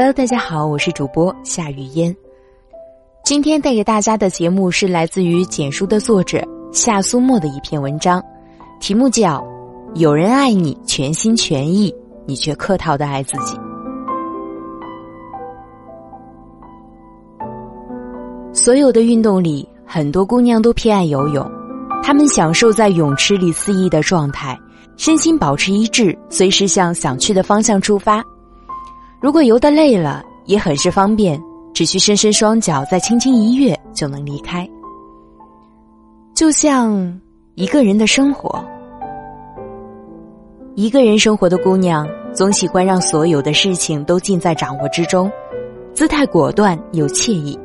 Hello，大家好，我是主播夏雨嫣。今天带给大家的节目是来自于简书的作者夏苏沫的一篇文章，题目叫《有人爱你全心全意，你却客套的爱自己》。所有的运动里，很多姑娘都偏爱游泳，她们享受在泳池里肆意的状态，身心保持一致，随时向想去的方向出发。如果游得累了，也很是方便，只需伸伸双脚，再轻轻一跃就能离开。就像一个人的生活，一个人生活的姑娘总喜欢让所有的事情都尽在掌握之中，姿态果断又惬意。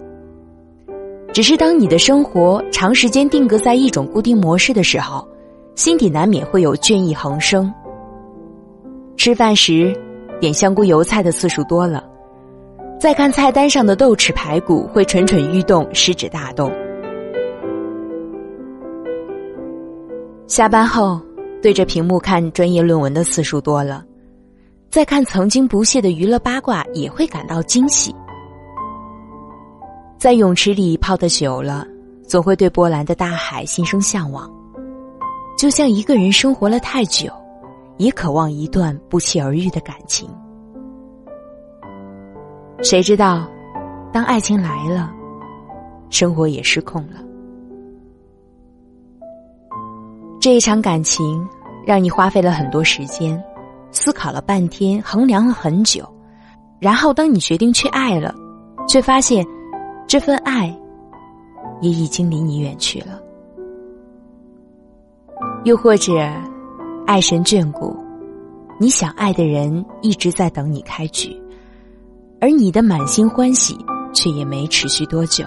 只是当你的生活长时间定格在一种固定模式的时候，心底难免会有倦意横生。吃饭时。点香菇油菜的次数多了，再看菜单上的豆豉排骨会蠢蠢欲动，食指大动。下班后对着屏幕看专业论文的次数多了，再看曾经不屑的娱乐八卦也会感到惊喜。在泳池里泡的久了，总会对波澜的大海心生向往，就像一个人生活了太久。也渴望一段不期而遇的感情。谁知道，当爱情来了，生活也失控了。这一场感情让你花费了很多时间，思考了半天，衡量了很久，然后当你决定去爱了，却发现这份爱也已经离你远去了。又或者。爱神眷顾，你想爱的人一直在等你开局，而你的满心欢喜却也没持续多久，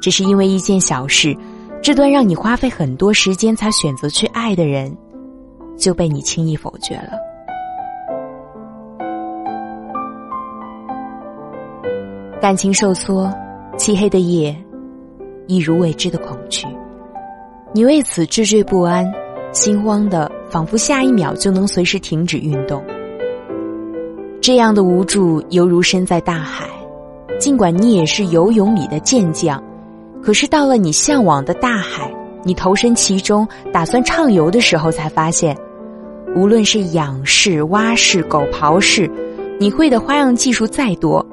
只是因为一件小事，这段让你花费很多时间才选择去爱的人，就被你轻易否决了。感情受挫，漆黑的夜，一如未知的恐惧，你为此惴惴不安。心慌的，仿佛下一秒就能随时停止运动。这样的无助，犹如身在大海。尽管你也是游泳里的健将，可是到了你向往的大海，你投身其中，打算畅游的时候，才发现，无论是仰式、蛙式、狗刨式，你会的花样技术再多，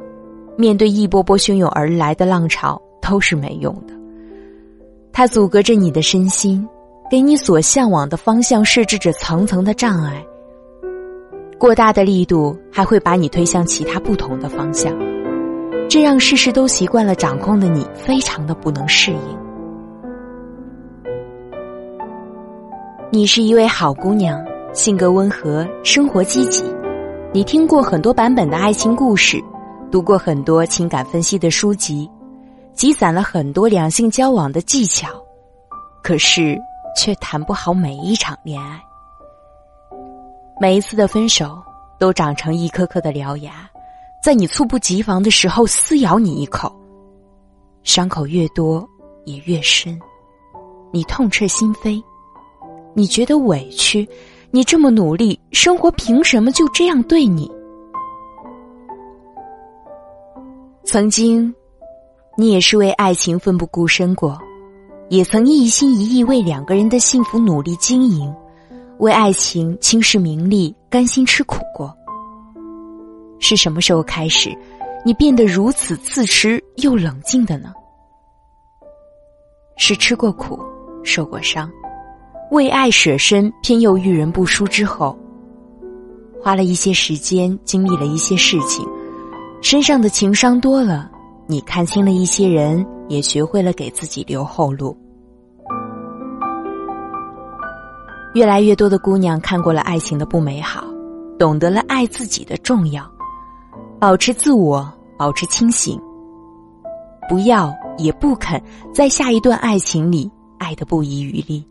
面对一波波汹涌而来的浪潮，都是没用的。它阻隔着你的身心。给你所向往的方向设置着层层的障碍，过大的力度还会把你推向其他不同的方向，这让事事都习惯了掌控的你非常的不能适应。你是一位好姑娘，性格温和，生活积极，你听过很多版本的爱情故事，读过很多情感分析的书籍，积攒了很多两性交往的技巧，可是。却谈不好每一场恋爱，每一次的分手都长成一颗颗的獠牙，在你猝不及防的时候撕咬你一口，伤口越多也越深，你痛彻心扉，你觉得委屈，你这么努力，生活凭什么就这样对你？曾经，你也是为爱情奋不顾身过。也曾一心一意为两个人的幸福努力经营，为爱情轻视名利，甘心吃苦过。是什么时候开始，你变得如此自持又冷静的呢？是吃过苦，受过伤，为爱舍身，偏又遇人不淑之后，花了一些时间，经历了一些事情，身上的情伤多了，你看清了一些人。也学会了给自己留后路。越来越多的姑娘看过了爱情的不美好，懂得了爱自己的重要，保持自我，保持清醒，不要也不肯在下一段爱情里爱的不遗余力。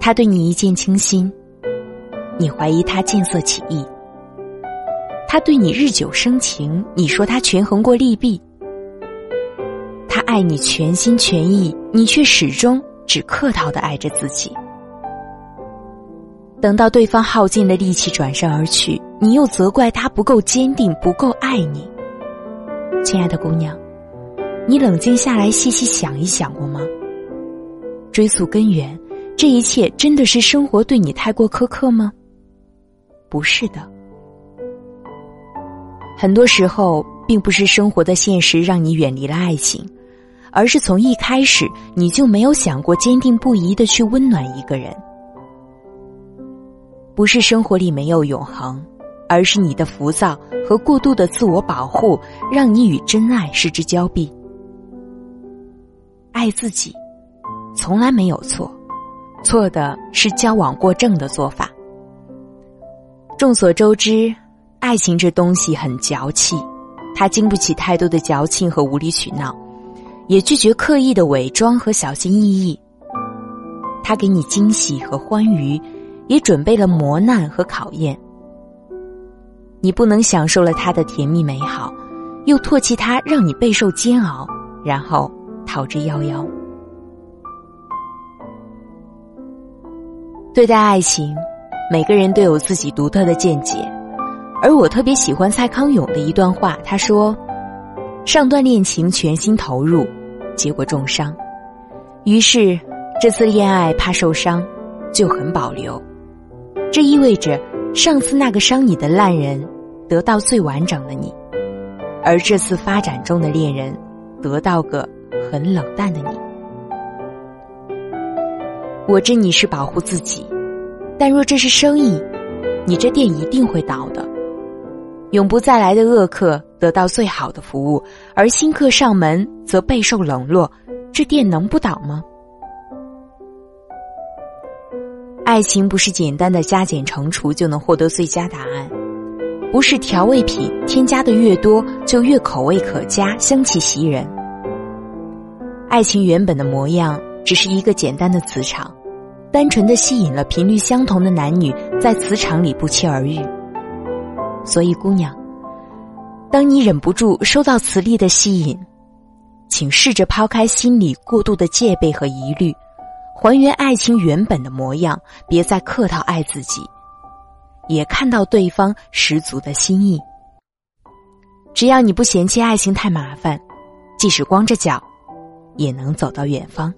他对你一见倾心，你怀疑他见色起意；他对你日久生情，你说他权衡过利弊。他爱你全心全意，你却始终只客套的爱着自己。等到对方耗尽了力气转身而去，你又责怪他不够坚定，不够爱你。亲爱的姑娘，你冷静下来细细想一想过吗？追溯根源，这一切真的是生活对你太过苛刻吗？不是的，很多时候并不是生活的现实让你远离了爱情，而是从一开始你就没有想过坚定不移的去温暖一个人。不是生活里没有永恒，而是你的浮躁和过度的自我保护，让你与真爱失之交臂。爱自己，从来没有错，错的是交往过正的做法。众所周知，爱情这东西很矫气，它经不起太多的矫情和无理取闹，也拒绝刻意的伪装和小心翼翼。他给你惊喜和欢愉，也准备了磨难和考验。你不能享受了他的甜蜜美好，又唾弃他让你备受煎熬，然后逃之夭夭。对待爱情。每个人都有自己独特的见解，而我特别喜欢蔡康永的一段话。他说：“上段恋情全心投入，结果重伤，于是这次恋爱怕受伤，就很保留。这意味着上次那个伤你的烂人得到最完整的你，而这次发展中的恋人得到个很冷淡的你。我知你是保护自己。”但若这是生意，你这店一定会倒的。永不再来的恶客得到最好的服务，而新客上门则备受冷落，这店能不倒吗？爱情不是简单的加减乘除就能获得最佳答案，不是调味品添加的越多就越口味可佳、香气袭人。爱情原本的模样只是一个简单的磁场。单纯的吸引了频率相同的男女，在磁场里不期而遇。所以，姑娘，当你忍不住收到磁力的吸引，请试着抛开心里过度的戒备和疑虑，还原爱情原本的模样，别再客套爱自己，也看到对方十足的心意。只要你不嫌弃爱情太麻烦，即使光着脚，也能走到远方。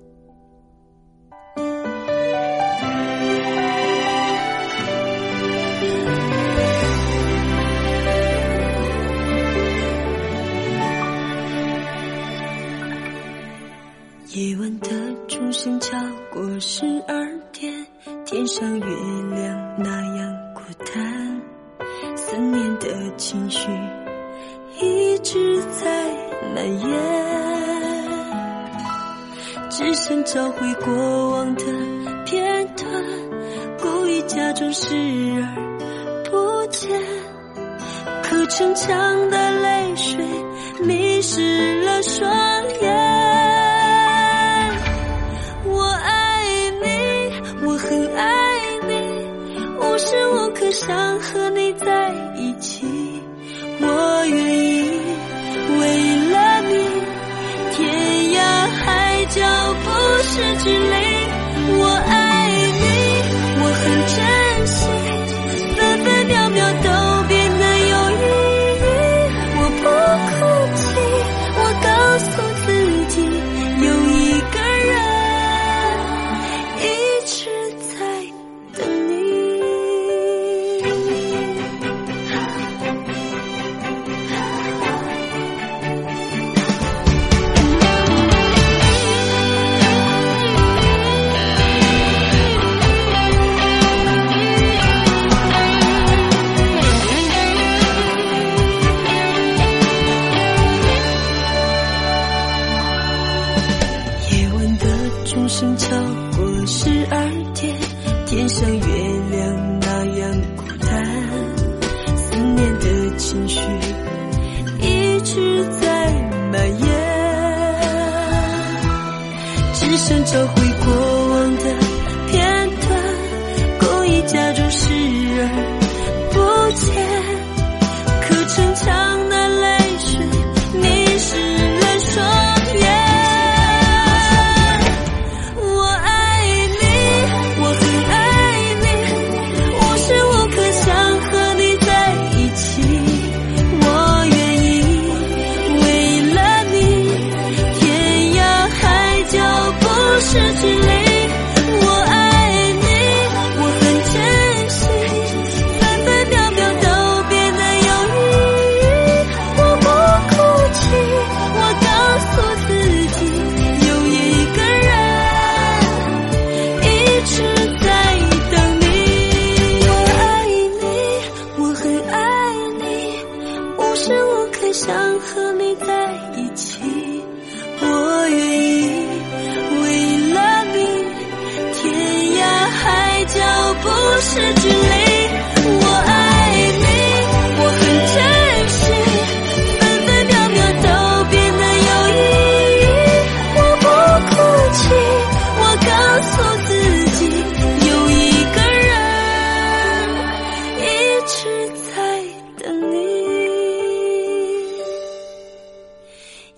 夜晚的钟声敲过十二点，天上月亮那样孤单，思念的情绪一直在蔓延，只想找回过往的片段，故意假装视而不见，可逞强的泪水迷失了双眼。想和你在一起，我愿意找回过往的片段，故意假装视而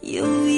有